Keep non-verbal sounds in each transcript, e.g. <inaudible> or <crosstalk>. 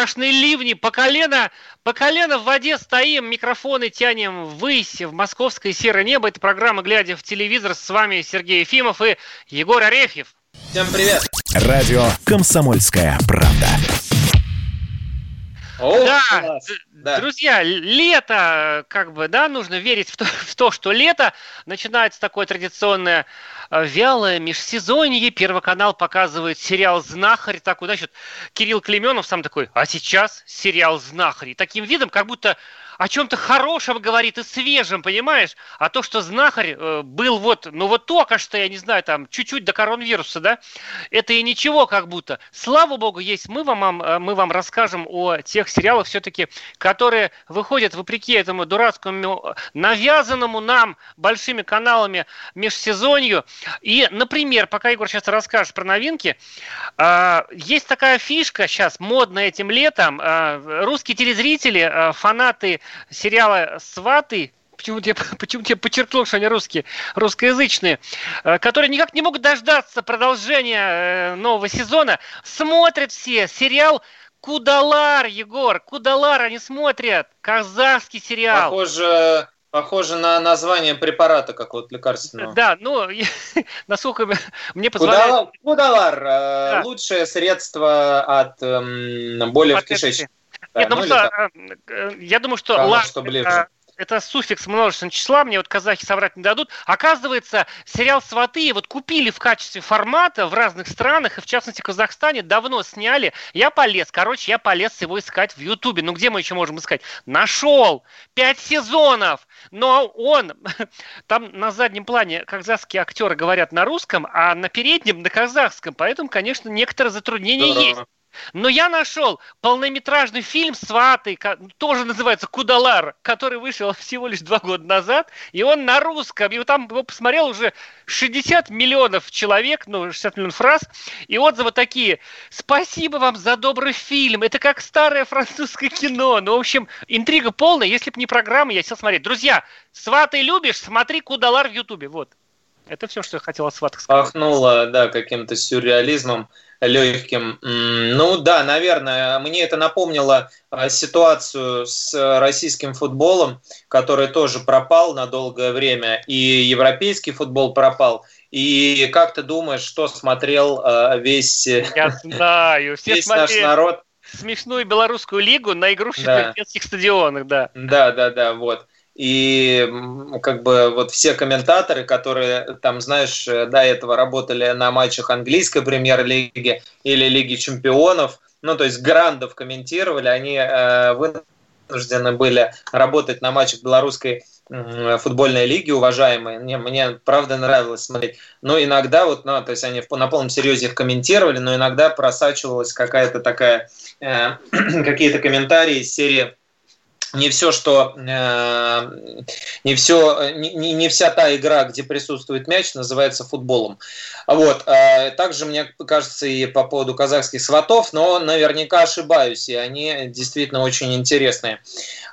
Страшные ливни, по колено, по колено в воде стоим, микрофоны тянем ввысь, в московское серое небо. Это программа «Глядя в телевизор». С вами Сергей Ефимов и Егор Арефьев. Всем привет! Радио «Комсомольская правда». О, да, класс. Да. друзья, лето, как бы, да, нужно верить в то, в то, что лето начинается такое традиционное вялое межсезонье. Первый канал показывает сериал «Знахарь». Такой, значит, Кирилл Клеменов сам такой, а сейчас сериал «Знахарь». И таким видом, как будто о чем-то хорошем говорит и свежем, понимаешь? А то, что знахарь э, был вот, ну вот только что, я не знаю, там, чуть-чуть до коронавируса, да, это и ничего как будто. Слава богу, есть мы вам, э, мы вам расскажем о тех сериалах все-таки, которые выходят вопреки этому дурацкому, э, навязанному нам большими каналами межсезонью. И, например, пока Егор сейчас расскажет про новинки, а, есть такая фишка сейчас, модная этим летом. а, Русские телезрители, а, фанаты сериала «Сваты», Почему-то я, почему я <laughs> подчеркнул, что они русские, русскоязычные, э, которые никак не могут дождаться продолжения э, нового сезона, смотрят все сериал Кудалар, Егор, Кудалар они смотрят, казахский сериал. Похоже, похоже на название препарата какого-то лекарственного. Да, ну, <laughs> насколько мне позволяет... Кудалар, Кудалар, э, Да. лучшее средство от эм, боли в От кишечнике. Нет, ну, ну что, э, э, я думаю, что ближе. это суффикс множественного числа, мне вот казахи соврать не дадут. Оказывается, сериал «Сваты» вот купили в качестве формата в разных странах, и в частности в Казахстане давно сняли. Я полез, короче, я полез его искать в Ютубе. Ну где мы еще можем искать? Нашел! Пять сезонов! Но он, <laughs> там на заднем плане казахские актеры говорят на русском, а на переднем на казахском, поэтому, конечно, некоторые затруднения Здорово. есть. Но я нашел полнометражный фильм «Сваты», тоже называется «Кудалар», который вышел <laughs> всего лишь два года назад, и он на русском, и вот там его посмотрел уже 60 миллионов человек, ну, 60 миллионов фраз, и отзывы такие «Спасибо вам за добрый фильм, это как старое французское кино». Ну, в общем, интрига полная, если бы не программа, я сел смотреть. Друзья, «Сваты» любишь? Смотри «Кудалар» в Ютубе, вот. Это все, что я хотел о «Сватах» сказать. Пахнуло, да, каким-то сюрреализмом легким. Ну да, наверное, мне это напомнило а, ситуацию с российским футболом, который тоже пропал на долгое время, и европейский футбол пропал. И как ты думаешь, что смотрел а, весь, э, Я знаю, все весь наш народ? смешную белорусскую лигу на игрушечных Да. детских стадионах, да. Да, да, да, вот. И как бы вот все комментаторы, которые там, знаешь, э, до этого работали на матчах английской премьер-лиги или Лиги чемпионов, ну, то есть грандов комментировали, они э, вынуждены были работать на матчах белорусской футбольной лиги, уважаемые. Мне, мне правда нравилось смотреть. Но иногда вот, ну, то есть они на полном серьезе их комментировали, но иногда просачивалась какая-то такая, э, <clears throat> какие-то комментарии из серии не все, что э, не все, не, не- вся та игра, где присутствует мяч, называется футболом. Вот. э, Также мне кажется и по поводу казахских сватов, но наверняка ошибаюсь, и они действительно очень интересные.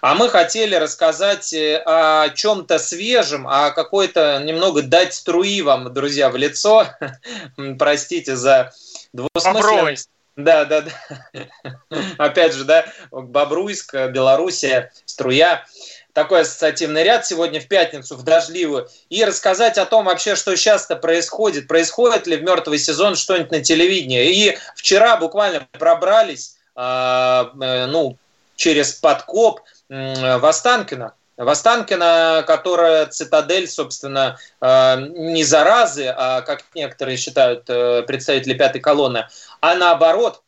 А мы хотели рассказать э, о чем-то свежем, о какой-то немного дать струи вам, друзья, в лицо. <laughs> Простите за двусмысленность. Да, да, да. <laughs> Опять же, да, Бобруйск, Белоруссия, струя. Такой ассоциативный ряд сегодня в пятницу, в дождливую. И рассказать о том вообще, что сейчас-то происходит. Происходит ли в мертвый сезон что-нибудь на телевидении. И вчера буквально пробрались, а, э, ну, через подкоп в Останкино. В Останкино, которая цитадель, собственно, э, не заразы, а, как некоторые считают э, представители пятой колонны, а наоборот,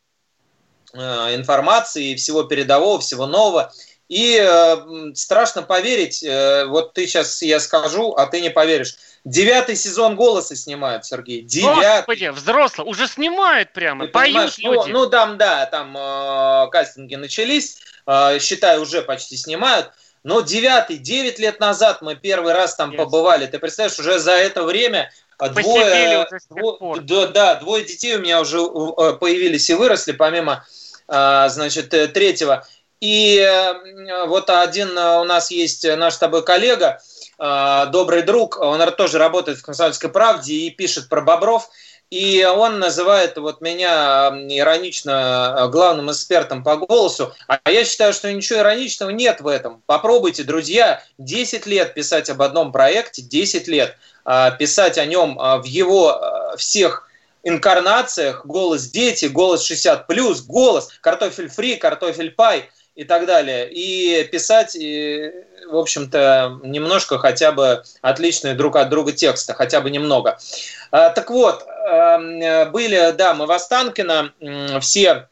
э, информации, всего передового, всего нового. И э, страшно поверить, э, вот ты сейчас я скажу, а ты не поверишь. Девятый сезон «Голоса» снимают, Сергей. Девятый. Господи, взрослый, уже снимают прямо, Ты поют ну, люди. ну там, да, там э, кастинги начались, э, считай, уже почти снимают. Но девятый, девять лет назад мы первый раз там Yes. побывали. Ты представляешь, уже за это время двое, уже дво- да, двое детей у меня уже э, появились и выросли, помимо, э, значит, э, третьего. И э, вот один у нас есть наш с тобой коллега, добрый друг, он тоже работает в «Комсомольской правде» и пишет про бобров. И он называет вот меня иронично э, главным экспертом по голосу. А я считаю, что ничего ироничного нет в этом. Попробуйте, друзья, 10 лет писать об одном проекте, 10 лет э, писать о нем э, в его э, всех инкарнациях, голос дети, голос 60 плюс, голос, картофель фри, картофель пай и так далее. И писать, и, в общем-то, немножко хотя бы отличные друг от друга текста, хотя бы немного. А, Так вот, эм, были, да, мы в Останкино, все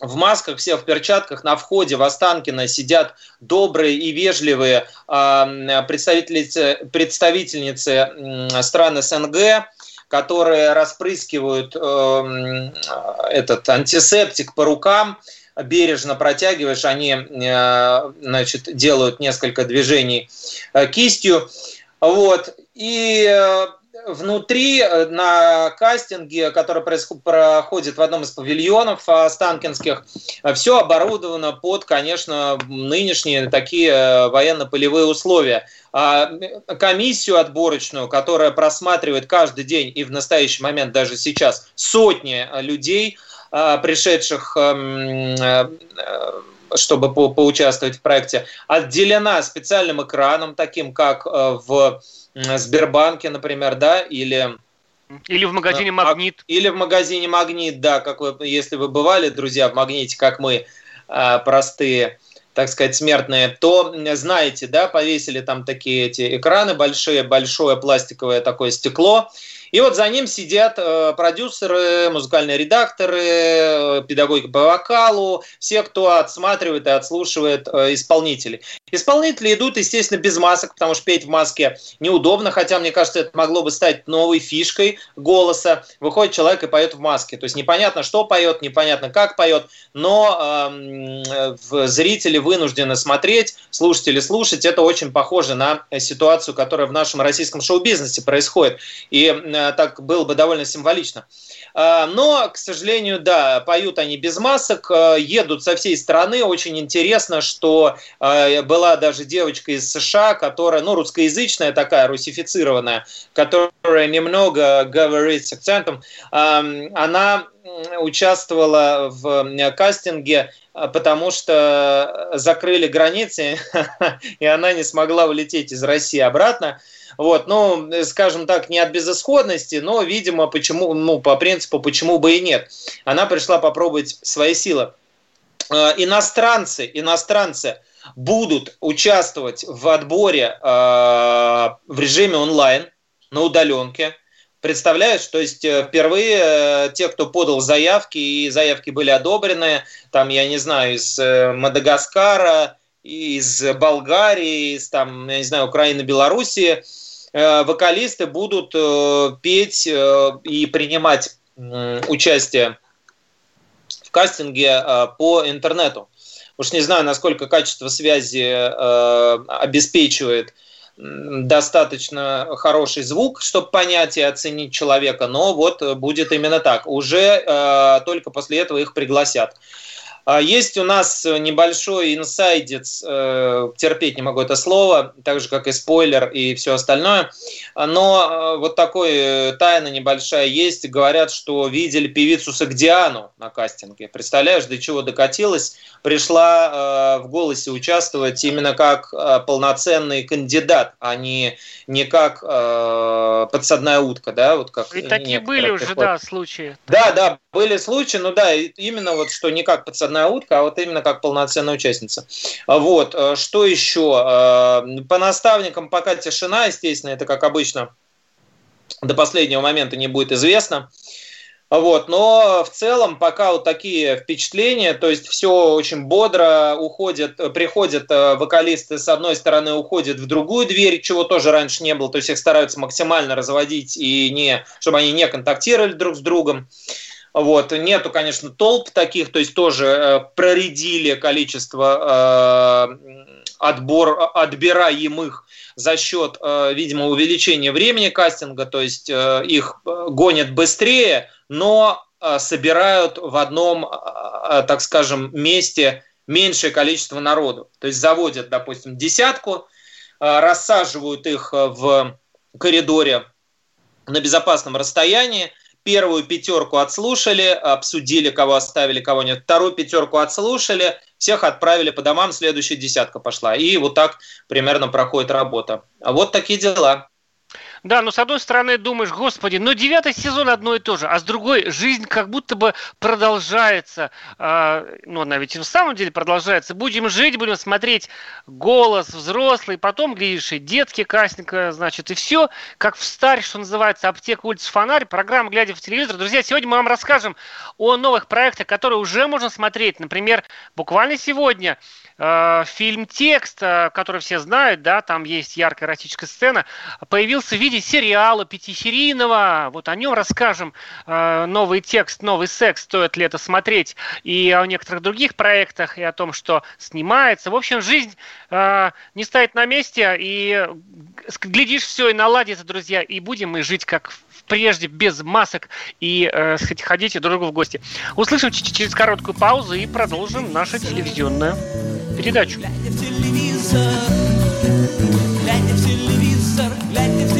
в масках, все в перчатках, на входе в Останкино сидят добрые и вежливые э, представительницы, представительницы стран СНГ, которые распрыскивают э, м, этот антисептик по рукам, бережно протягиваешь, они э, значит, делают несколько движений э, кистью. Вот. И э, внутри на кастинге, который проходит в одном из павильонов останкинских, все оборудовано под, конечно, нынешние такие военно-полевые условия. А, Комиссию отборочную, которая просматривает каждый день и в настоящий момент даже сейчас сотни людей, пришедших эм, э, э, чтобы по- поучаствовать в проекте, отделена специальным экраном, таким как э, в Сбербанке, например, да, или Или в магазине А, «Магнит». или в магазине Магнит, да, как вы, если вы бывали, друзья, в Магните, как мы, а, простые, так сказать, смертные, то знаете, да, повесили там такие эти экраны большие, большое пластиковое такое стекло, и вот за ним сидят э, продюсеры, музыкальные редакторы, э, педагоги по вокалу, все, кто отсматривает и отслушивает э, исполнителей. Исполнители идут, естественно, без масок, потому что петь в маске неудобно, хотя, мне кажется, это могло бы стать новой фишкой голоса. Выходит человек и поет в маске. То есть непонятно, что поет, непонятно, как поет, но э, зрители вынуждены смотреть, слушатели слушать. Это очень похоже на ситуацию, которая в нашем российском шоу-бизнесе происходит. И э, так было бы довольно символично. А, Но, к сожалению, да, поют они без масок, э, едут со всей страны. Очень интересно, что э, была даже девочка из США, которая, ну, русскоязычная такая, русифицированная, которая немного говорит с акцентом. Ам, Она участвовала в кастинге, потому что закрыли границы, <laughs> и она не смогла улететь из России обратно. Вот, ну, скажем так, не от безысходности, но, видимо, почему, ну, по принципу, почему бы и нет. Она пришла попробовать свои силы. Э, Иностранцы, иностранцы будут участвовать в отборе э, в режиме онлайн, на удаленке. Представляешь, то есть э, впервые э, те, кто подал заявки, и заявки были одобрены, там, я не знаю, из Мадагаскара, из Болгарии, из там, я не знаю, Украины, Белоруссии, э, вокалисты будут э, петь э, и принимать участие в кастинге по интернету. Уж не знаю, насколько качество связи обеспечивает достаточно хороший звук, чтобы понять и оценить человека, но вот будет именно так. Уже только после этого их пригласят. А Есть у нас небольшой инсайдец, э, терпеть не могу это слово, так же как и спойлер и все остальное, но э, вот такой э, тайна небольшая есть. Говорят, что видели певицу Сагдиану на кастинге. Представляешь, до чего докатилась? Пришла э, в голосе участвовать именно как э, полноценный кандидат, а не, не как э, подсадная утка, да, вот как И такие были уже, приходят. да, случаи. Да, да, были случаи, ну да, именно вот что не как подсадная утка, а вот именно как полноценная участница. Вот, э, что еще? Э, По наставникам пока тишина, естественно, это как обычно до последнего момента не будет известно. Вот, но в целом пока вот такие впечатления, то есть все очень бодро уходят, приходят э, вокалисты с одной стороны уходят в другую дверь, чего тоже раньше не было, то есть их стараются максимально разводить и не, чтобы они не контактировали друг с другом. Вот. Нету, конечно, толп таких, то есть тоже э, проредили количество э, отбор, отбираемых за счет, э, видимо, увеличения времени кастинга, то есть э, их э, гонят быстрее, но э, собирают в одном, э, так скажем, месте меньшее количество народу. То есть заводят, допустим, десятку, э, рассаживают их в коридоре на безопасном расстоянии, первую пятерку отслушали, обсудили, кого оставили, кого нет. Вторую пятерку отслушали, всех отправили по домам, следующая десятка пошла. И вот так примерно проходит работа. А вот такие дела. Да, но с одной стороны думаешь, господи, ну девятый сезон одно и то же, а с другой жизнь как будто бы продолжается. А, ну, она ведь в самом деле продолжается. Будем жить, будем смотреть голос взрослый, потом, глядишь, и детки кастинга, значит, и все, как в старь, что называется, аптека улица Фонарь, программа «Глядя в телевизор». Друзья, сегодня мы вам расскажем о новых проектах, которые уже можно смотреть. Например, буквально сегодня э, фильм «Текст», э, который все знают, да, там есть яркая эротическая сцена, появился в виде сериала пятисерийного. Вот о нем расскажем. Э, новый текст, новый секс, стоит ли это смотреть. И о некоторых других проектах, и о том, что снимается. В общем, жизнь э, не стоит на месте, и глядишь, все и наладится, друзья, и будем мы жить как прежде, без масок, и э, ходить друг другу в гости. Услышим через короткую паузу и продолжим нашу телевизионную передачу. Глядя в телевизор, глядя в телевизор, глядя в.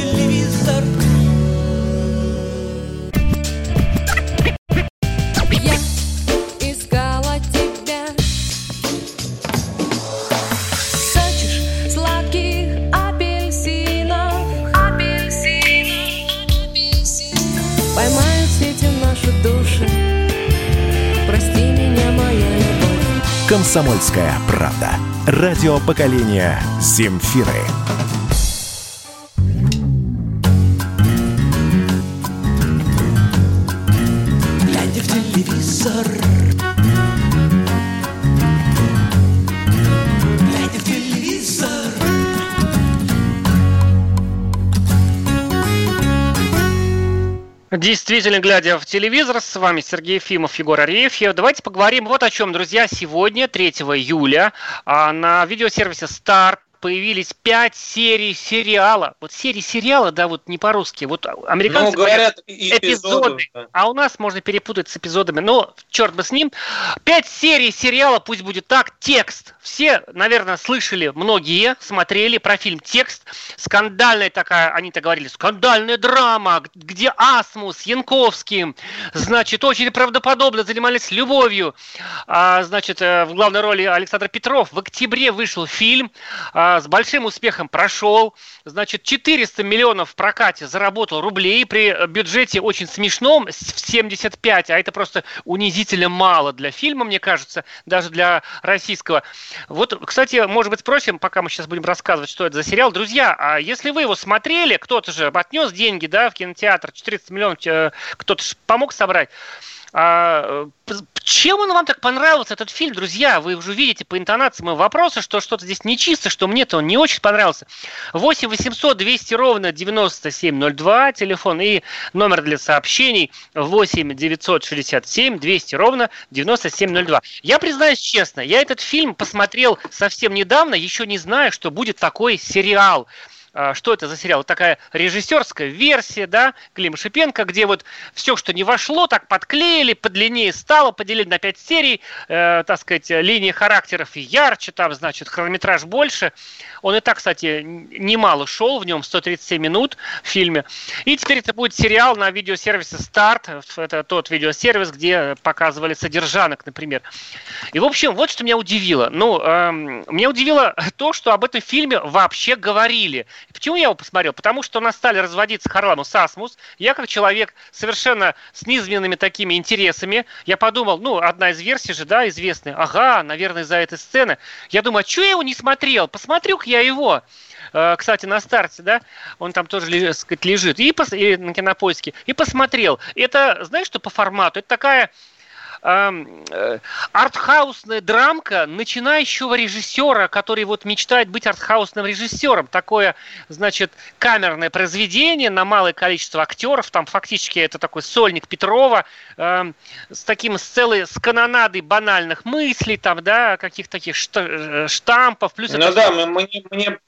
«Комсомольская правда». Радио поколения «Земфиры». Действительно, глядя в телевизор, с вами Сергей Ефимов, Егор Арефьев. Давайте поговорим вот о чем, друзья. Сегодня, 3 июля, а, на видеосервисе Start появились пять серий сериала. Вот серии сериала, да, вот не по-русски. Вот американцы Ну, говорят, эпизоды. эпизоды. А у нас можно перепутать с эпизодами. Но черт бы с ним. Пять серий сериала, пусть будет так, текст. Все, наверное, слышали, многие смотрели про фильм «Текст». Скандальная такая, они так говорили, скандальная драма, где Асмус, Янковский, значит, очень правдоподобно занимались любовью. А, значит, э, в главной роли Александр Петров. В октябре вышел фильм, а, с большим успехом прошел. Значит, 400 миллионов в прокате заработал рублей при бюджете очень смешном, в 75, а это просто унизительно мало для фильма, мне кажется, даже для российского. Вот, кстати, может быть, спросим, пока мы сейчас будем рассказывать, что это за сериал. Друзья, а если вы его смотрели, кто-то же отнес деньги, да, в кинотеатр, 400 миллионов, э, кто-то же помог собрать. А, чем он вам так понравился, этот фильм, друзья? Вы уже видите по интонации моего вопроса, что что-то здесь нечисто, что мне-то он не очень понравился. 8 800 200 ровно 9702, телефон и номер для сообщений 8 967 200 ровно 9702. Я признаюсь честно, я этот фильм посмотрел совсем недавно, еще не знаю, что будет такой сериал. А, что это за сериал? Вот такая режиссерская версия, да, Клима Шипенко, где вот все, что не вошло, так подклеили, подлиннее стало, поделили на 5 серий, э, так сказать, линии характеров ярче, там, значит, хронометраж больше. Он и так, кстати, немало шел, в нем 137 минут в фильме. И теперь это будет сериал на видеосервисе Старт. Это тот видеосервис, где показывали содержанок, например. И, в общем, вот что меня удивило. Ну, эм, меня удивило <laughs> то, что об этом фильме вообще говорили. Почему я его посмотрел? Потому что у нас стали разводиться Харламов Асмус. Я как человек совершенно с низменными такими интересами, я подумал, ну, одна из версий же, да, известная. Ага, наверное, из-за этой сцены. Я думаю, а что я его не смотрел? Посмотрю-ка я его. э, кстати, на старте, да, он там тоже, лежит, сказать, лежит, и, пос, и на кинопоиске, и посмотрел. Это, знаешь, что по формату? Это такая э, артхаусная драмка начинающего режиссера, который вот мечтает быть артхаусным режиссером. Такое, значит, камерное произведение на малое количество актеров. Там фактически это такой сольник Петрова э, с таким с целой с канонадой банальных мыслей, там, да, каких-то таких э, штампов. Плюс ну это да, все... мне, мне,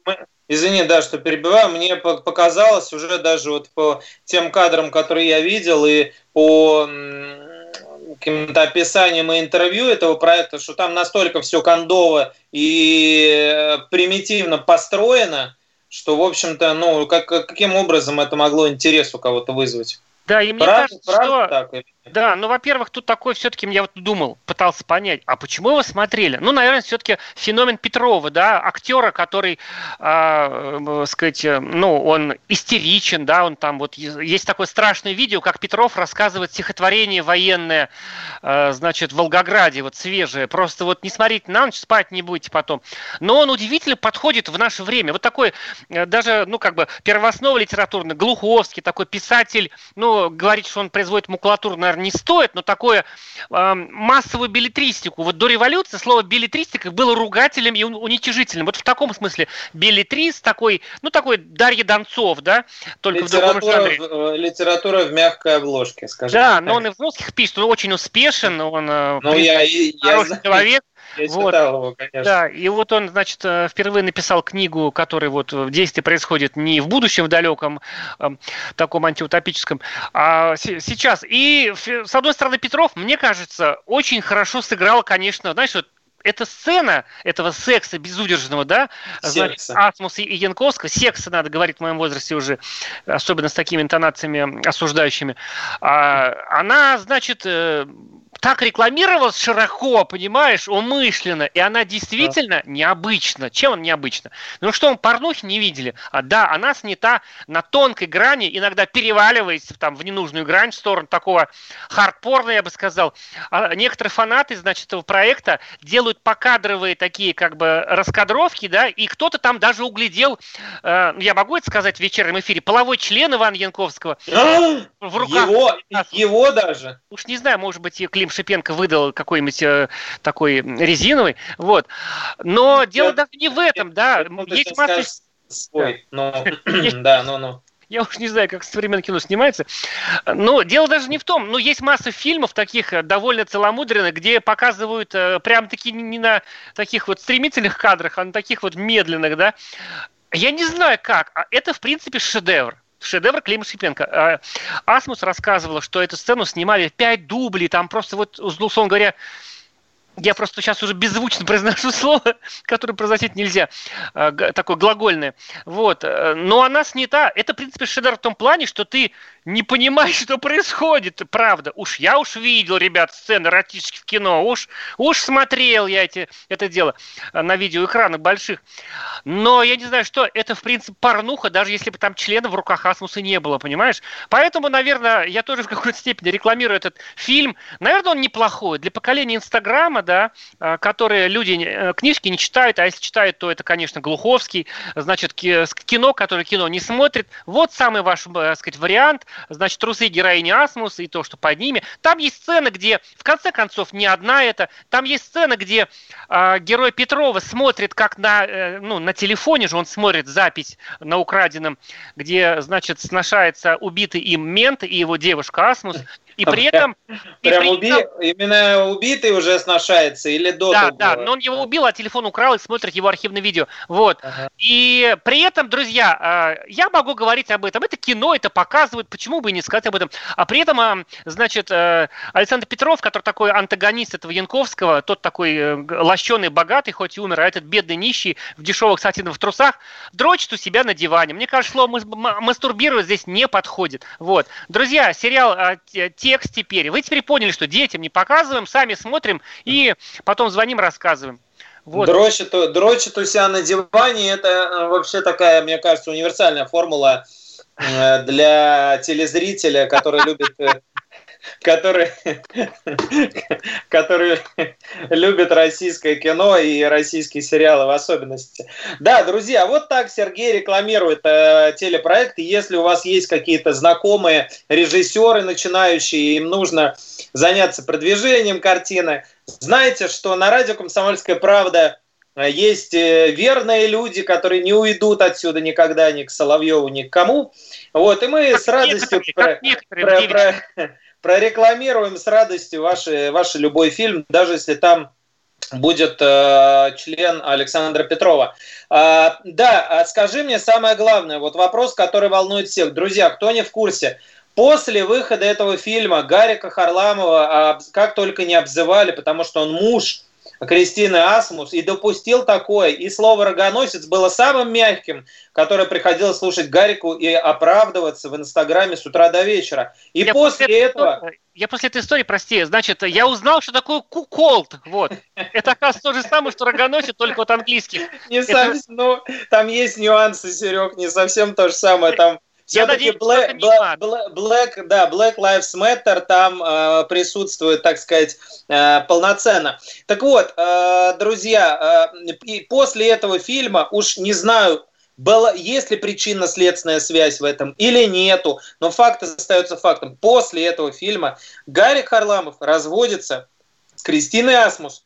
Извини, да, что перебиваю. Мне показалось уже даже вот по тем кадрам, которые я видел, и по каким-то описанием и интервью этого проекта, что там настолько все кондово и э, примитивно построено, что, в общем-то, ну, как, каким образом это могло интерес у кого-то вызвать? Да, и мне правда, кажется, правда что... Так. Да, ну, во-первых, тут такой все-таки, я вот думал, пытался понять, а почему вы смотрели? Ну, наверное, все-таки феномен Петрова, да, актера, который, э, сказать, ну, он истеричен, да, он там вот, есть такое страшное видео, как Петров рассказывает стихотворение военное, э, значит, в Волгограде, вот свежее, просто вот не смотрите на ночь, спать не будете потом. Но он удивительно подходит в наше время. Вот такой, э, даже, ну, как бы, первооснова литературная, Глуховский, такой писатель, ну, говорит, что он производит макулатуру, наверное, не стоит, но такое э, массовую билетристику. Вот до революции слово билетристика было ругателем и уничижительным. Вот в таком смысле билетрист такой, ну такой Дарья Донцов, да, только литература, в другом жанре. В, литература в мягкой обложке, скажем. Да, так. но он и в русских пишет, он очень успешен, он э, ну, я, я, хороший я человек. Я вот. его, конечно. Да, и вот он, значит, э, впервые написал книгу, которая вот в действии происходит не в будущем в далеком, э, таком антиутопическом, а сейчас. И, с одной стороны, Петров, мне кажется, очень хорошо сыграл, конечно, знаешь, вот эта сцена этого секса безудержного, да, значит, Асмус и Янковского, секса надо говорить в моем возрасте уже, особенно с такими интонациями осуждающими, а, она, значит, э, так рекламировалась широко, понимаешь, умышленно, и она действительно да. необычна. Чем она необычна? Ну что, мы порнухи не видели? А да, она снята на тонкой грани, иногда переваливаясь там, в ненужную грань в сторону такого хардпорна, я бы сказал. А некоторые фанаты, значит, этого проекта делают покадровые такие как бы раскадровки, да, и кто-то там даже углядел, э, я могу это сказать в вечернем эфире, половой член Ивана Янковского в руках. Его, его даже? Уж не знаю, может быть, и Клим Шипенко выдал какой-нибудь э, такой резиновый, вот. Но дело я, даже не в этом, да. Есть масса... Свой, но... <clears throat> <clears throat> да, ну, ну. Я уж не знаю, как современное кино снимается. Но дело даже не в том. Ну, есть масса фильмов таких э, довольно целомудренных, где показывают э, прям-таки не на таких вот стремительных кадрах, а на таких вот медленных, да. Я не знаю как. А это, в принципе, шедевр шедевр Клима Шипенко. А, Асмус рассказывала, что эту сцену снимали пять дублей, там просто вот, условно говоря, я просто сейчас уже беззвучно <laughs> произношу слово, которое произносить нельзя, а, такое глагольное. Вот. Э, но она снята. Это, в принципе, шедевр в том плане, что ты не понимаешь, <laughs> что происходит. Правда. Уж я уж видел, ребят, сцены эротических в кино. Уж, уж смотрел я эти, это дело э, на видеоэкранах больших. Но я не знаю, что это, в принципе, порнуха, даже если бы там члена в руках Асмуса не было, понимаешь? Поэтому, наверное, я тоже в какой-то степени рекламирую этот фильм. Наверное, он неплохой. Для поколения Инстаграма, да, э, которые люди э, книжки не читают, а если читают, то это, конечно, Глуховский, значит, кино, которое кино не смотрит. Вот самый ваш, так сказать, вариант значит, трусы героини Асмуса и то, что под ними. Там есть сцена, где, в конце концов, не одна это. Там есть сцена, где э, герой Петрова смотрит, как на, э, ну, на телефоне же он смотрит запись на украденном, где, значит, сношается убитый им мент и его девушка Асмус. И при этом... Прям и при уби... этом... именно убитый уже сношается или до Да, того? да, но он его убил, а телефон украл и смотрит его архивное видео. Вот. Ага. И при этом, друзья, а, я могу говорить об этом. Это кино, это показывает, почему бы и не сказать об этом. А при этом, а, значит, э, Александр Петров, который такой антагонист этого Янковского, тот такой э, лощеный, богатый, хоть и умер, а этот бедный нищий в дешевых сатиновых трусах, дрочит у себя на диване. Мне кажется, слово мастурбировать здесь не подходит. Вот. Друзья, сериал а, «Те текст теперь. Вы теперь поняли, что детям не показываем, сами смотрим и потом звоним, рассказываем. Вот. Дрочит, дрочит у себя на диване, это э, вообще такая, мне кажется, универсальная формула э, для телезрителя, который любит который, который любит российское кино и российские сериалы в особенности. Да, друзья, вот так Сергей рекламирует э, телепроект. Если у вас есть какие-то знакомые режиссеры начинающие, им нужно заняться продвижением картины, знаете, что на радио «Комсомольская правда» есть э, верные люди, которые не уйдут отсюда никогда ни к Соловьеву, ни к кому. Вот, и мы Как с радостью некоторые, про- некоторые про- про- прорекламируем с радостью ваш, ваш любой фильм, даже если там будет э, член Александра Петрова. А, да, а скажи мне самое главное, вот вопрос, который волнует всех. Друзья, кто не в курсе, после выхода этого фильма Гарика Харламова а, как только не обзывали, потому что он муж Кристины Асмус и допустил такое. И слово «рогоносец» было самым мягким, которое приходилось слушать Гарику и оправдываться в Инстаграме с утра до вечера. И Я после этой этого... я после этой истории, прости, значит, я узнал, что такое куколд. Вот. Это, оказывается, то же самое, что рогоносец, только вот английский. Не совсем, ну, там есть нюансы, Серег, не совсем то же самое. Там все-таки Black. Black, Black- да, Black Lives Matter там э, присутствует, так сказать, э, полноценно. Так вот, э, друзья, э, и после этого фильма, уж не знаю, была, есть ли причинно-следственная связь в этом или нету, но факт остается фактом. После этого фильма Гарик Харламов разводится с Кристиной Асмус,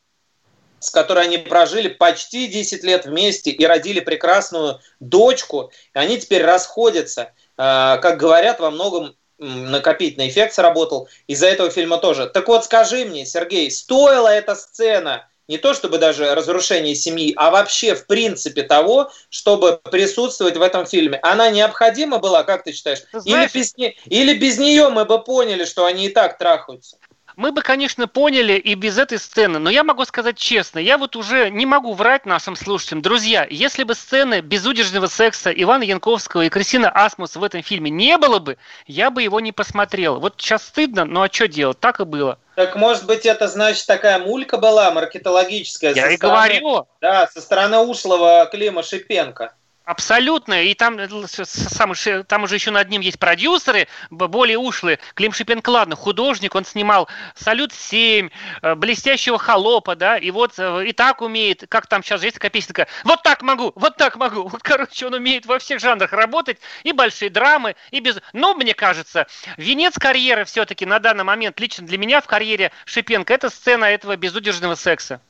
с которой они прожили почти 10 лет вместе и родили прекрасную дочку. И они теперь расходятся. А, Как говорят, во многом накопительный эффект сработал. Из-за этого фильма тоже. Так вот, скажи мне, Сергей, стоила эта сцена не то чтобы даже разрушение семьи, а вообще в принципе того, чтобы присутствовать в этом фильме. Она необходима была, как ты считаешь? Ты знаешь- или, без, не- или без нее мы бы поняли, что они и так трахаются? Мы бы, конечно, поняли и без этой сцены, но я могу сказать честно, я вот уже не могу врать нашим слушателям. Друзья, если бы сцены безудержного секса Ивана Янковского и Кристины Асмус в этом фильме не было бы, я бы его не посмотрел. Вот сейчас стыдно, но а что делать? Так и было. Так может быть это значит такая мулька была маркетологическая? Я и стороны- говорю, Да, со стороны ушлого Клима Шипенко. Абсолютно. И там, э, сам там уже еще над ним есть продюсеры, более ушлые. Клим Шипенко, ладно, художник, он снимал «Салют-7», э, «Блестящего холопа», да, и вот э, и так умеет, как там сейчас есть такая песня такая, вот так могу, вот так могу. Вот, короче, он умеет во всех жанрах работать, и большие драмы, и без... Но, мне кажется, венец карьеры все-таки на данный момент, лично для меня в карьере Шипенко, это сцена этого безудержного секса.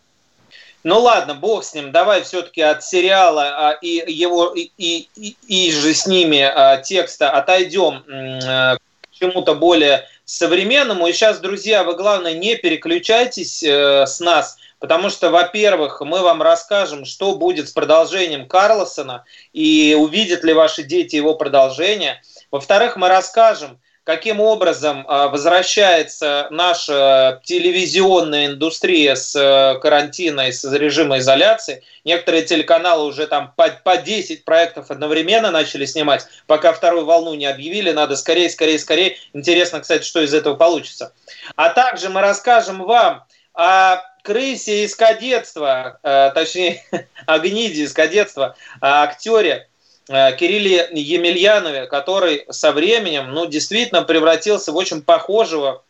Ну ладно, бог с ним, давай все-таки от сериала а, и его и, и, и- же с ними а, текста отойдем э, к чему-то более современному. И сейчас, друзья, вы главное не переключайтесь э, с нас, потому что, во-первых, мы вам расскажем, что будет с продолжением Карлосона и увидят ли ваши дети его продолжение. Во-вторых, мы расскажем, каким образом а, возвращается наша телевизионная индустрия с э, карантина и с режима изоляции. Некоторые телеканалы уже там по, по 10 проектов одновременно начали снимать, пока вторую волну не объявили. Надо скорее, скорее, скорее. Интересно, кстати, что из этого получится. А также мы расскажем вам о крысе из кадетства, э, точнее, <laughs> о гниде из кадетства, о актере, Кирилле Емельянове, который со временем, ну, действительно превратился в очень похожего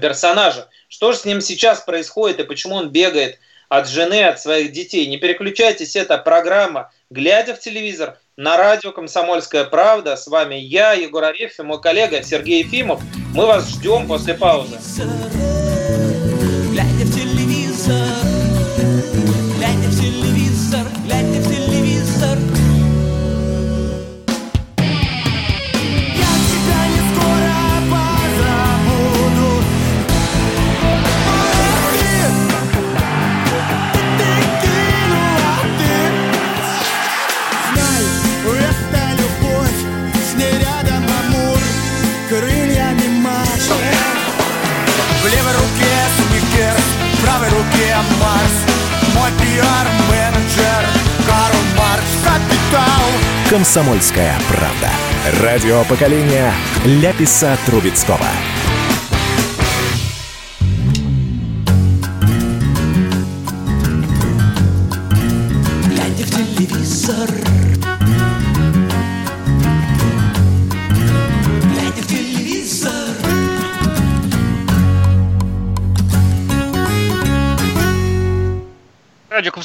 персонажа. Что же с ним сейчас происходит и почему он бегает от жены, от своих детей? Не переключайтесь, это программа «Глядя в телевизор» на радио «Комсомольская правда». С вами я, Егор Арефьев, мой коллега Сергей Ефимов. Мы вас ждем после паузы. Марс Мой пиар-менеджер Карл Маркс Капитал «Комсомольская правда». Радио поколения Ляписа Трубецкого.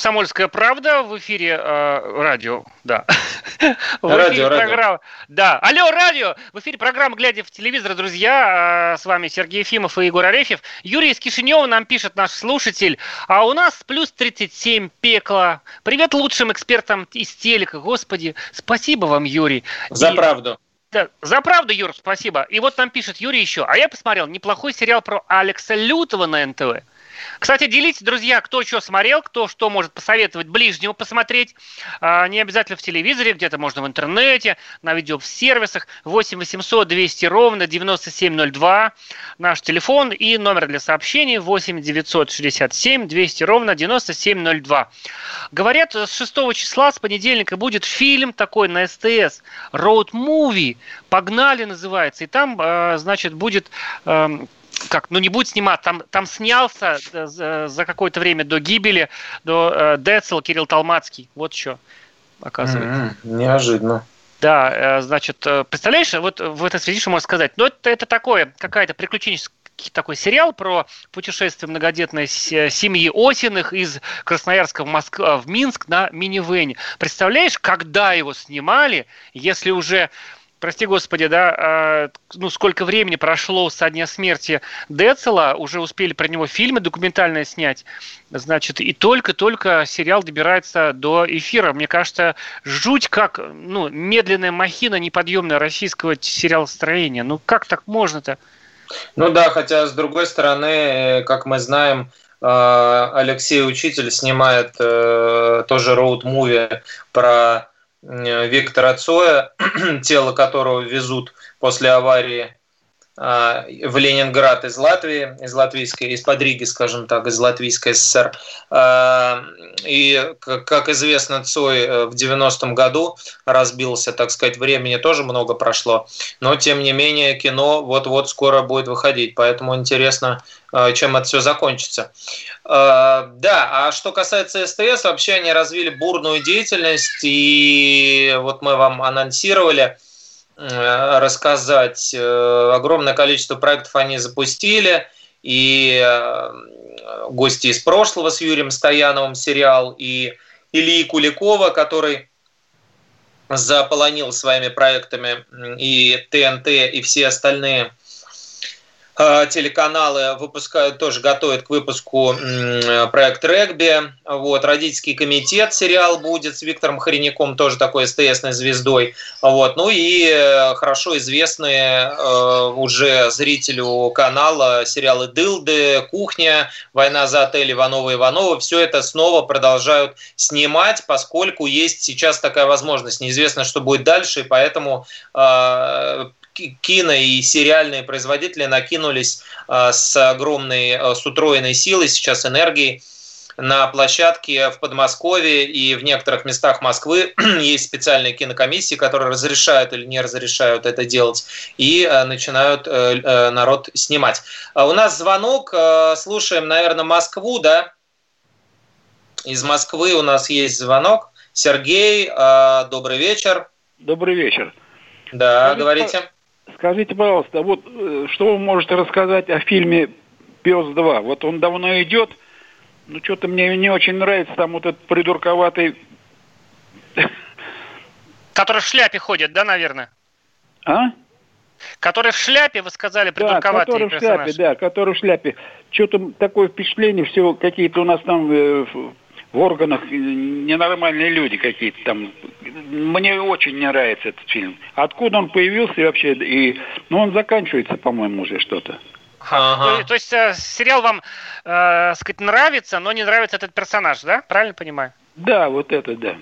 «Комсомольская правда» в эфире э, радио, да. <laughs> В Радио, эфире радио. программа- Да, алло, радио! В эфире программа «Глядя в телевизор», друзья. Э, С вами Сергей Ефимов и Егор Арефьев. Юрий из Кишинева нам пишет наш слушатель. А у нас плюс 37 пекло. Привет лучшим экспертам из телека. Господи, спасибо вам, Юрий. За И- правду. да, за правду, Юр, спасибо. И вот нам пишет Юрий еще. А я посмотрел неплохой сериал про Алекса Лютого на НТВ. Кстати, делитесь, друзья, кто что смотрел, кто что может посоветовать ближнему посмотреть. А, не обязательно в телевизоре, где-то можно в интернете, на видеосервисах. 8 800 200 ровно 9702. Наш телефон и номер для сообщений 8 967 200 ровно 9702. Говорят, с 6 числа, с понедельника, будет фильм такой на СТС. Road Movie. Погнали называется. И там, э, значит, будет эм, как, ну не будет снимать, там, там снялся э, за, за какое-то время до гибели, до э, Децл Кирилл Талмацкий. Вот что, оказывается. М, Неожиданно. Да, э, значит, э, представляешь, вот в этой связи что можно сказать? Ну, это, это такое, какая-то приключенческий такой сериал про путешествие многодетной семьи Осиных из Красноярска в, Моск... э, в Минск на минивэне. Представляешь, когда его снимали, если уже Прости господи, да, э, ну сколько времени прошло со дня смерти Децела, уже успели про него фильмы документальные снять, значит, и только-только сериал добирается до эфира. Мне кажется, жуть как, ну, медленная махина неподъемная российского сериалостроения. Ну, как так можно-то? Ну да, хотя с другой стороны, как мы знаем, э, Алексей Учитель снимает э, тоже роуд-муви про Виктора Цоя, <clears throat> тело которого везут после аварии в Ленинград из Латвии, из латвийской, из-под Риги, скажем так, из Латвийской ССР. А, И, как известно, Цой э, в 90-м году разбился, так сказать, времени тоже много прошло, но, тем не менее, кино вот-вот скоро будет выходить, поэтому интересно, э, чем это все закончится. Э, Да, а что касается СТС, вообще они развили бурную деятельность, и вот мы вам анонсировали, рассказать. Э, Огромное количество проектов они запустили, и э, гости из прошлого с Юрием Стояновым сериал, и Ильи Куликова, который заполонил своими проектами и ТНТ, и все остальные э, телеканалы выпускают, тоже готовят к выпуску проект «Регби». Вот, «Родительский комитет» сериал будет с Виктором Хореняком, тоже такой СТСной звездой. Вот, ну и э, хорошо известные э, уже зрителю канала сериалы «Дылды», «Кухня», «Война за отель», «Иванова Иванова». Все это снова продолжают снимать, поскольку есть сейчас такая возможность. Неизвестно, что будет дальше, и поэтому э, кино и сериальные производители накинулись э, с огромной, э, с утроенной силой сейчас энергией на площадке в Подмосковье и в некоторых местах Москвы <clears throat> есть специальные кинокомиссии, которые разрешают или не разрешают это делать и э, начинают э, э, народ снимать. А У нас звонок, э, слушаем, наверное, Москву, да? Из Москвы у нас есть звонок. Сергей, добрый вечер. Добрый вечер. Да, Скажите, говорите. Скажите, пожалуйста, вот э, что вы можете рассказать о фильме «Пес 2»? Вот он давно идет, но что-то мне не очень нравится там вот этот придурковатый... Который в шляпе ходит, да, наверное? А? Который в шляпе, вы сказали, Да, придурковатый который в персонаж. шляпе, да, который в шляпе. Что-то такое впечатление, все какие-то у нас там э, в- органах ненормальные люди какие-то там. Мне очень не нравится этот фильм. Откуда он появился и вообще? И, ну, он заканчивается, по-моему, уже что-то. Ага. То, то есть э, сериал вам, э, сказать, нравится, но не нравится этот персонаж, да? Правильно понимаю? Да, вот это да.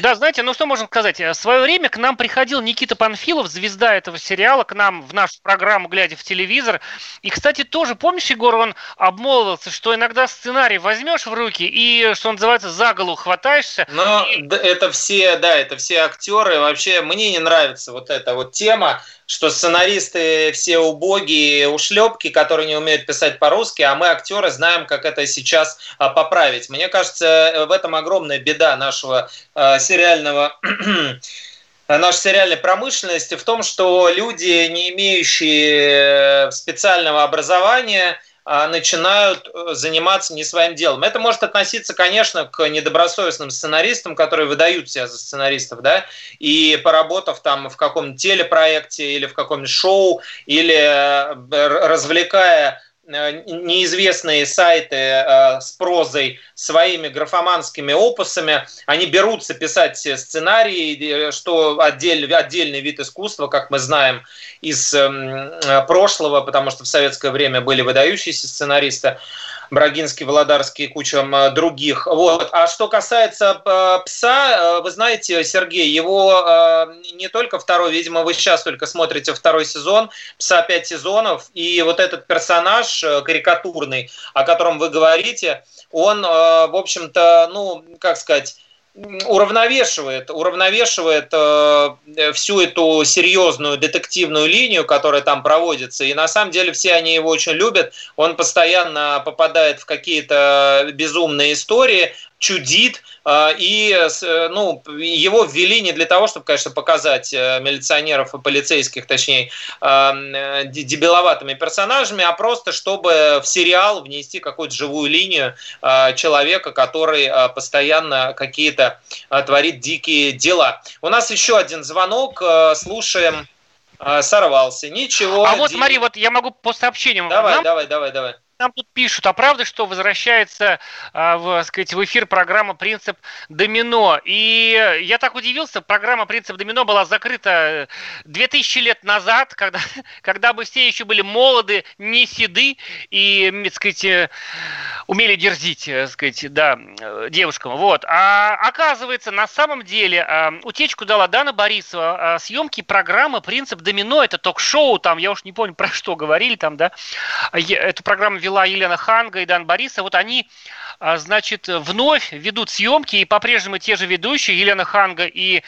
Да, знаете, ну что можно сказать? Э, В свое время к нам приходил Никита Панфилов, звезда этого сериала, к нам в нашу программу «Глядя в телевизор». И, кстати, тоже, помнишь, Егор, он обмолвился, что иногда сценарий возьмешь в руки и, что называется, за голову хватаешься. Но д- это все, да, это все актеры. Вообще, мне не нравится вот эта вот тема, что сценаристы все убогие ушлепки, которые не умеют писать по-русски, а мы, актеры, знаем, как это сейчас а, поправить. Мне кажется, э, в этом огромная беда нашего а, сериального <clears throat> нашей сериальной промышленности в том, что люди, не имеющие э, специального образования, начинают э, заниматься не своим делом. Это может относиться, конечно, к недобросовестным сценаристам, которые выдают себя за сценаристов, да, и поработав там в каком-нибудь телепроекте или в каком-нибудь шоу, или э, развлекая неизвестные сайты э, с прозой своими графоманскими опусами, они берутся писать сценарии, что отдельный, отдельный вид искусства, как мы знаем из эм, прошлого, потому что в советское время были выдающиеся сценаристы. Брагинский, Володарский и куча других. Вот. А что касается э, пса, э, вы знаете, Сергей, его э, не только второй, видимо, вы сейчас только смотрите второй сезон, пса пять сезонов, и вот этот персонаж карикатурный, о котором вы говорите, он, в общем-то, ну, как сказать, уравновешивает, уравновешивает э, всю эту серьезную детективную линию, которая там проводится. И на самом деле все они его очень любят. Он постоянно попадает в какие-то безумные истории, чудит, а, и э, ну, его ввели не для того, чтобы, конечно, показать э, милиционеров и полицейских, точнее, а, э, дебиловатыми персонажами, а просто чтобы в сериал внести какую-то живую линию а, человека, который постоянно какие-то творит дикие дела. У нас еще один звонок, слушаем, сорвался, ничего. А вот смотри, вот я могу по сообщениям. Давай, Нам... давай, давай, давай. Нам тут пишут, а правда, что возвращается а, в, сказать, в эфир программа «Принцип домино». И я так удивился, программа «Принцип домино» была закрыта 2000 лет назад, когда, <laughs> когда мы все еще были молоды, не седы и, так сказать, умели дерзить, так сказать, да, девушкам. Вот. А оказывается, на самом деле утечку дала Дана Борисова. Съемки программы «Принцип домино» – это ток-шоу, там, я уж не помню, про что говорили там, да. Эту программу вела Елена Ханга и Дан Бориса, вот они, а, значит, вновь ведут съемки, и по-прежнему те же ведущие, Елена Ханга и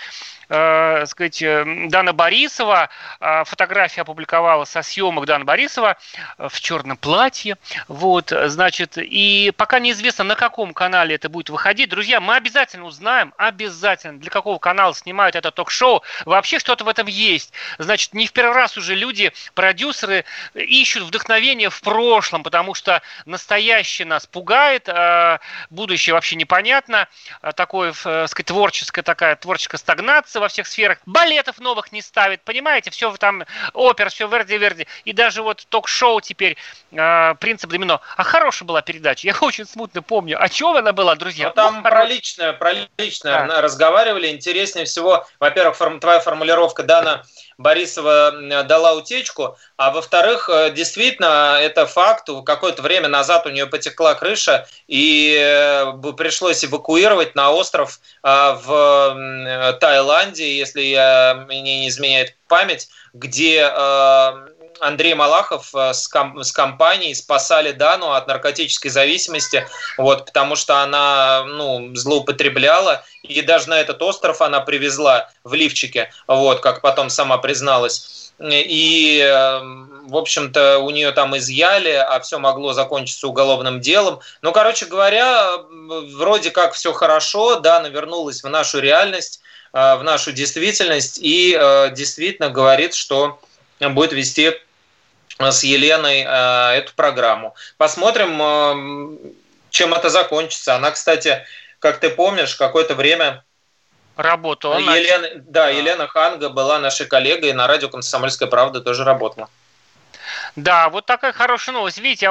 э, сказать, э, Дана Борисова. Э, фотография опубликовала со съемок Дана Борисова э, в черном платье. Вот, значит, и пока неизвестно, на каком канале это будет выходить. Друзья, мы обязательно узнаем, обязательно, для какого канала снимают это ток-шоу. Вообще что-то в этом есть. Значит, не в первый раз уже люди, продюсеры, ищут вдохновение в прошлом, потому что настоящее нас пугает, будущее вообще непонятно. Такое, сказать, творческая такая, творческая стагнация во всех сферах, балетов новых не ставит, понимаете, все там опер, все верди-верди, и даже вот ток-шоу теперь э, «Принцип домино». А хорошая была передача, я <laughs> очень смутно помню. О чем она была, друзья? Ну, там ну, про личное, про личное да. разговаривали, интереснее всего, во-первых, форм, твоя формулировка, Дана, Борисова дала утечку, а во-вторых, э, действительно, это факт, какое-то время назад у нее потекла крыша, и э, пришлось эвакуировать на остров э, в Таиланде, если я, мне не изменяет память, где Андрей Малахов с, ком- с компанией спасали Дану от наркотической зависимости, вот, потому что она ну, злоупотребляла, и даже на этот остров она привезла в лифчике, вот, как потом сама призналась. И, в общем-то, у нее там изъяли, а все могло закончиться уголовным делом. Ну, короче говоря, вроде как все хорошо, Дана вернулась в нашу реальность, э, в нашу действительность и э, действительно говорит, что будет вести с Еленой э, эту программу. Посмотрим, чем это закончится. Она, кстати, как ты помнишь, какое-то время работала. Елена, да, да, Елена Ханга была нашей коллегой, на радио «Комсомольская правда» тоже работала. Да, вот такая хорошая новость. Видите,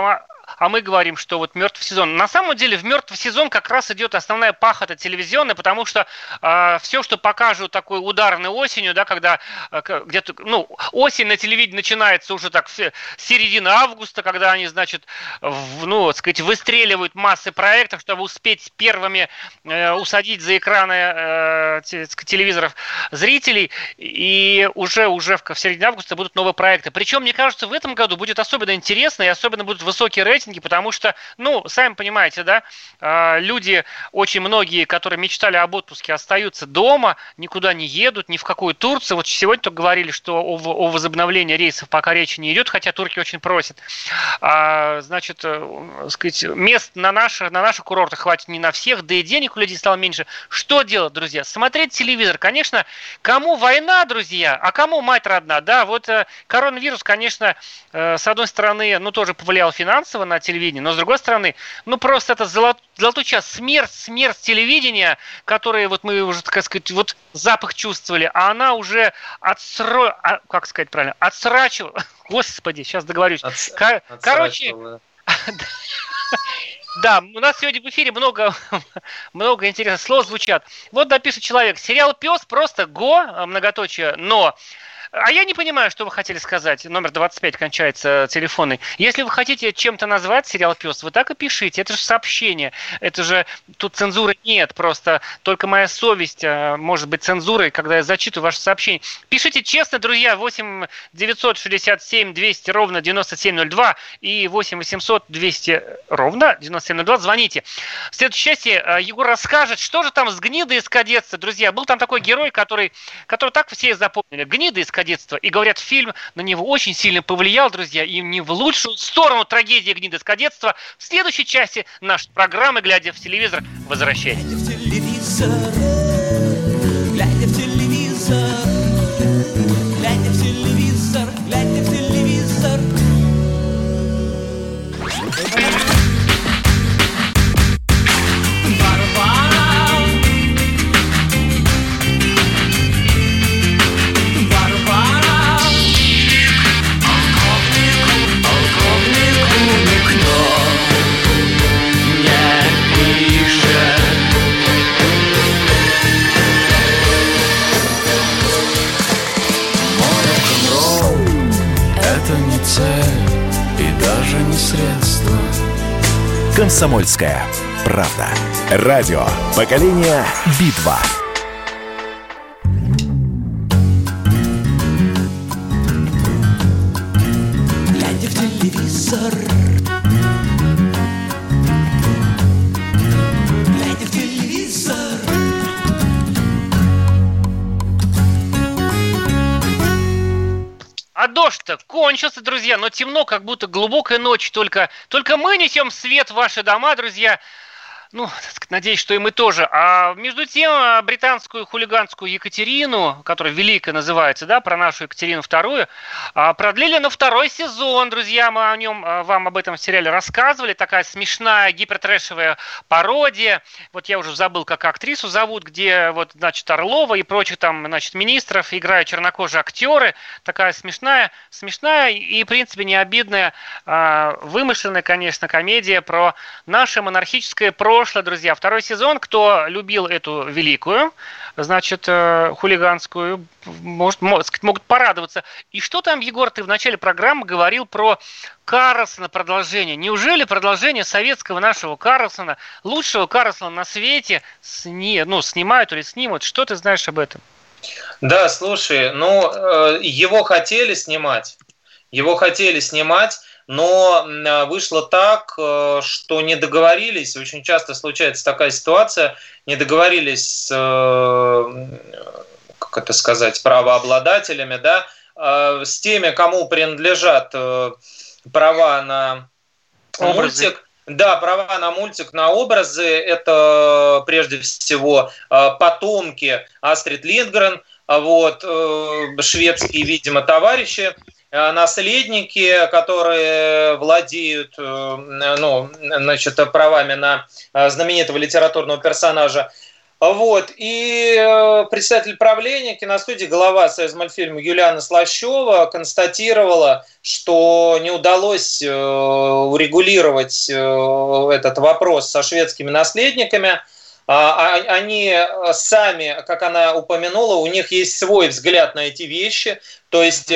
а мы говорим, что вот мертвый сезон. На самом деле в мертвый сезон как раз идет основная пахота телевизионная, потому что э, а, все, что покажут такой ударной осенью, да, когда э, где-то, ну, осень на телевидении начинается уже так с середины августа, когда они, значит, в, ну, так сказать, выстреливают массы проектов, чтобы успеть первыми э, усадить за экраны э, телевизоров зрителей, и уже, уже в, в середине августа будут новые проекты. Причем, мне кажется, в этом году будет особенно интересно, и особенно будут высокие рейтинги, рейтинги, потому что, ну, сами понимаете, да, а, люди, очень многие, которые мечтали об отпуске, остаются дома, никуда не едут, ни в какую Турцию. Вот сегодня только говорили, что о, о возобновлении рейсов пока речи не идет, хотя турки очень просят. А, значит, э, сказать, мест на наших, на наших курортах хватит не на всех, да и денег у людей стало меньше. Что делать, друзья? Смотреть телевизор. Конечно, кому война, друзья, а кому мать родна, да, вот э, коронавирус, конечно, э, с одной стороны, ну, тоже повлиял финансово на на телевидении, но с другой стороны, ну просто это золот, золотой час, смерть, смерть телевидения, которое вот мы уже, так сказать, вот запах чувствовали, а она уже отсро... а, как сказать правильно, отсрачивала, <laughs> господи, сейчас договорюсь. Отс- Ко- Короче, <laughs> да, у нас сегодня в эфире много, <laughs> много интересных слов звучат. Вот напишет человек, сериал «Пес» просто го, многоточие, но... А я не понимаю, что вы хотели сказать. Номер 25 кончается телефонный. Если вы хотите чем-то назвать сериал «Пес», вы так и пишите. Это же сообщение. Это же... Тут цензуры нет. Просто только моя совесть а, может быть цензурой, когда я зачитываю ваше сообщение. Пишите честно, друзья. 8 967 200 ровно 9702 и 8 800 200 ровно 9702. Звоните. В следующей части а, Егор расскажет, что же там с гнидой из кадетства. Друзья, был там такой герой, который, который так все запомнили. Гнида из кадетства. И говорят, фильм на него очень сильно повлиял, друзья, и не в лучшую сторону трагедии гниды из кадетства. В следующей части нашей программы, глядя в телевизор, возвращайтесь. Комсомольская правда. Радио. Поколение Битва. Кончился, друзья, но темно, как будто глубокая ночь. Только, только мы несем свет в ваши дома, друзья. Ну, надеюсь, что и мы тоже. А между тем, а, британскую хулиганскую Екатерину, которая великая называется, да, про нашу Екатерину вторую, а, продлили на второй сезон, друзья. Мы о нем, а, вам об этом сериале рассказывали. Такая смешная гипертрэшевая пародия. Вот я уже забыл, как актрису зовут, где вот, значит, Орлова и прочих там, значит, министров играют чернокожие актеры. Такая смешная, смешная и, в принципе, не обидная, вымышленная, конечно, комедия про наше монархическое прошлое, друзья. Второй сезон, кто любил эту великую, значит, э, хулиганскую, может, могут порадоваться. И что там, Егор, ты в начале программы говорил про Карлсона продолжение. Неужели продолжение советского нашего Карлсона, лучшего Карлсона на свете, сни, ну, снимают или снимут? Что ты знаешь об этом? Да, слушай, ну, э, его хотели снимать, его хотели снимать, но м, вышло так, э, что не договорились. Очень часто случается такая ситуация, не договорились с, э, как это сказать, правообладателями, да, э, с теми, кому принадлежат э, права на Образы. мультик. Да, права на мультик, на образы. Это прежде всего э, потомки Астрид Линдгрен, а вот, э, шведские, видимо, товарищи, э, наследники, которые владеют э, ну, значит, правами на э, знаменитого литературного персонажа. Вот. И э, председатель правления киностудии, глава Союз мультфильма Юлиана Слащева констатировала, что не удалось э, урегулировать э, этот вопрос со шведскими наследниками. А, а- Они сами, как она упомянула, у них есть свой взгляд на эти вещи. То есть,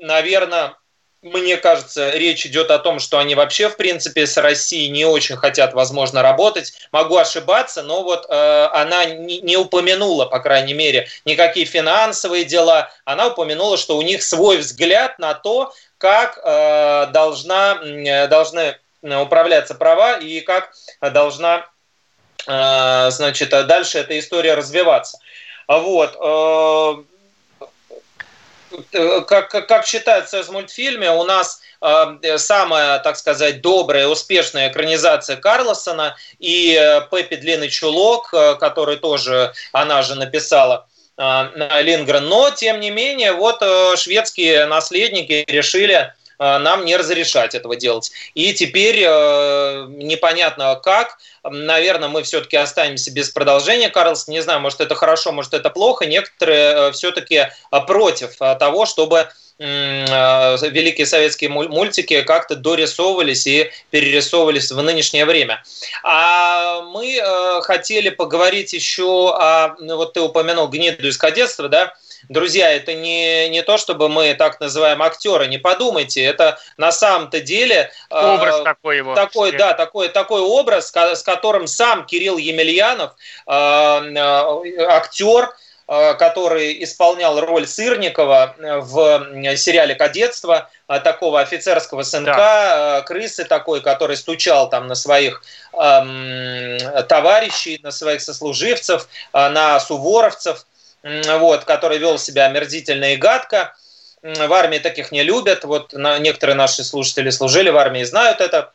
наверное, мне кажется, речь идет о том, что они вообще, в принципе, с Россией не очень хотят, возможно, работать. Могу ошибаться, но вот э, она не, не упомянула, по крайней мере, никакие финансовые дела. Она упомянула, что у них свой взгляд на то, как э, должна, м, должны управляться права и как должна, э, значит, дальше эта история развиваться. Вот. э, э, как, как, считается в мультфильме, у нас э, самая, так сказать, добрая, успешная экранизация Карлосона и э, Пеппи Длинный Чулок, э, который тоже она же написала э, Лингрен. Но, тем не менее, вот э, шведские наследники решили нам не разрешать этого делать. И теперь э, непонятно как, наверное, мы все-таки останемся без продолжения Карлсон. Не знаю, может это хорошо, может это плохо. Некоторые все-таки против того, чтобы великие советские мультики как-то дорисовывались и перерисовывались в нынешнее время. А мы хотели поговорить еще о, ну, вот ты упомянул гниду из кадетства, да, друзья, это не, не то, чтобы мы так называем актеры, не подумайте, это на самом-то деле... А, образ э, такой его. Такой, да, такой, такой образ, с которым сам Кирилл Емельянов, э, э, актер, который исполнял роль Сырникова в сериале «Кадетство», такого офицерского сынка, да. крысы такой, который стучал там на своих эм, товарищей, на своих сослуживцев, на суворовцев вот, который вел себя омерзительно и гадко. В армии таких не любят. Вот некоторые наши слушатели служили в армии и знают это.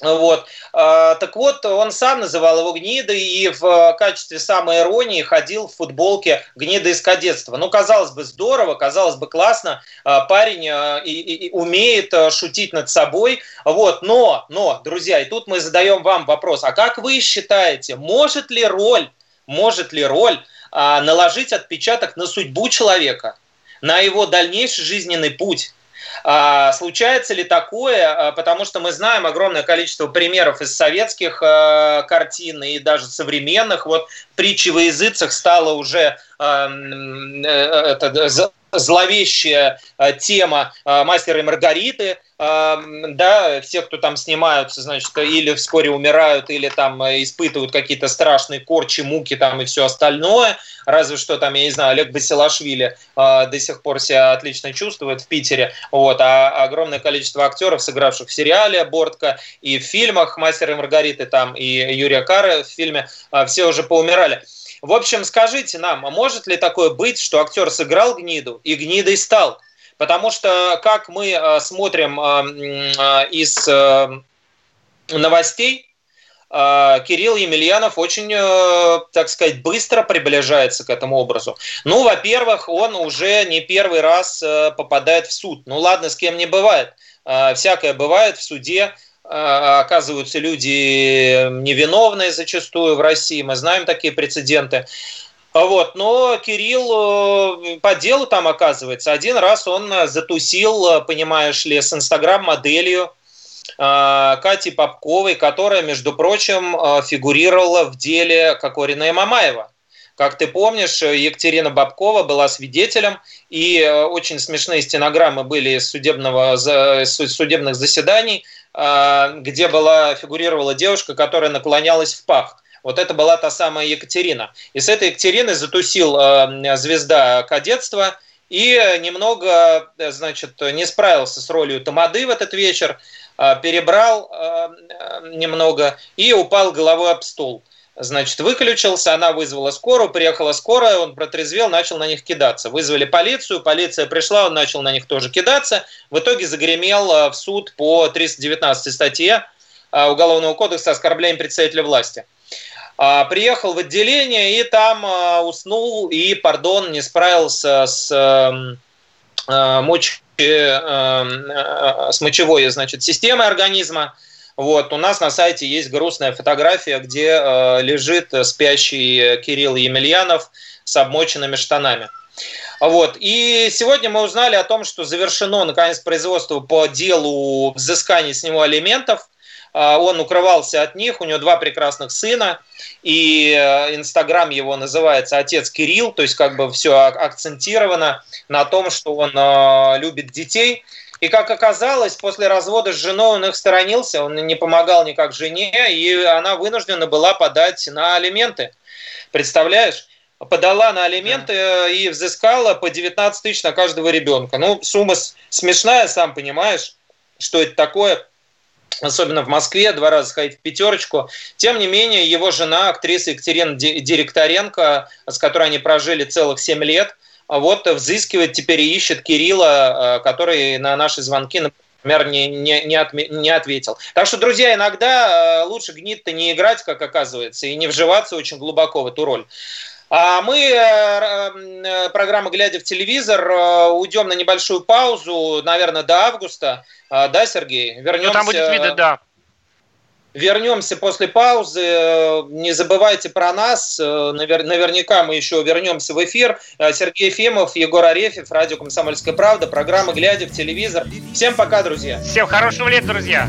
Вот. А, так вот, он сам называл его гнидой и в качестве самой иронии ходил в футболке гнида из кадетства. Ну, казалось бы, здорово, казалось бы, классно. А, парень а, и, и, и умеет шутить над собой. Вот. Но, но, друзья, и тут мы задаем вам вопрос. А как вы считаете, может ли роль, может ли роль наложить отпечаток на судьбу человека, на его дальнейший жизненный путь. А, случается ли такое, а, потому что мы знаем огромное количество примеров из советских картин и даже современных. Вот притчи во языцах стала уже э, это, зловещая тема «Мастера и Маргариты», да, все, кто там снимаются, значит, или вскоре умирают, или там испытывают какие-то страшные корчи, муки там и все остальное. Разве что там, я не знаю, Олег Басилашвили э, до сих пор себя отлично чувствует в Питере. Вот, а огромное количество актеров, сыгравших в сериале «Бортка» и в фильмах «Мастер и Маргариты» там и Юрия Кара в фильме, э, все уже поумирали. В общем, скажите нам, а может ли такое быть, что актер сыграл гниду и гнидой стал? Потому что, как мы э, смотрим э, э, из новостей, Кирилл Емельянов очень, так сказать, быстро приближается к этому образу. Ну, во-первых, он уже не первый раз попадает в суд. Ну, ладно, с кем не бывает. Всякое бывает в суде. Оказываются люди невиновные зачастую в России. Мы знаем такие прецеденты. Вот, но Кирилл э, по делу там оказывается. Один раз он э, затусил, э, понимаешь ли, с инстаграм-моделью Кати Попковой, которая, между прочим, фигурировала в деле Кокорина и Мамаева. Как ты помнишь, Екатерина Бабкова была свидетелем, и очень смешные стенограммы были из, судебного, из судебных заседаний, где была, фигурировала девушка, которая наклонялась в пах. Вот это была та самая Екатерина. И с этой Екатерины затусил э, звезда кадетства и немного, э, значит, не справился с ролью Тамады в этот вечер, э, перебрал немного и упал головой об стол. Значит, выключился, она вызвала скорую, приехала скорая, он протрезвел, начал на них кидаться. Вызвали полицию, полиция пришла, он начал на них тоже кидаться. В итоге загремел в суд по 319 статье Уголовного кодекса оскорбление представителя власти. А, приехал в отделение и там а, уснул и, пардон, не справился с эм, э, моч эм, э, с мочевой значит, системой организма. Вот, у нас на сайте есть грустная фотография, где э, лежит спящий Кирилл Емельянов с обмоченными штанами. Вот. И сегодня мы узнали о том, что завершено наконец производство по делу взыскания с него алиментов. А, он укрывался от них, у него два прекрасных сына, и э, Инстаграм его называется «Отец Кирилл», то есть как бы все акцентировано на том, что он э, любит детей. И как оказалось, после развода с женой он их сторонился, он не помогал никак жене, и она вынуждена была подать на алименты. Представляешь? подала на алименты да. и взыскала по 19 тысяч на каждого ребенка. Ну, сумма смешная, сам понимаешь, что это такое особенно в Москве, два раза ходить в пятерочку. Тем не менее, его жена, актриса Екатерина Директоренко, с которой они прожили целых семь лет, вот взыскивает теперь и ищет Кирилла, э, который на наши звонки, например, не, не, не, отме, не ответил. Так что, друзья, иногда э, лучше гнит-то не играть, как оказывается, и не вживаться очень глубоко в эту роль. А мы, э, э, программа «Глядя в телевизор», э, уйдем на небольшую паузу, наверное, до августа. А, Да, Сергей? Вернемся... Ну, там будет видно, да. Вернемся после паузы. Не забывайте про нас. Навер- Наверняка мы еще вернемся в эфир. Сергей Ефимов, Егор Арефьев, радио «Комсомольская правда», программа «Глядя в телевизор». Всем пока, друзья. Всем хорошего лета, друзья.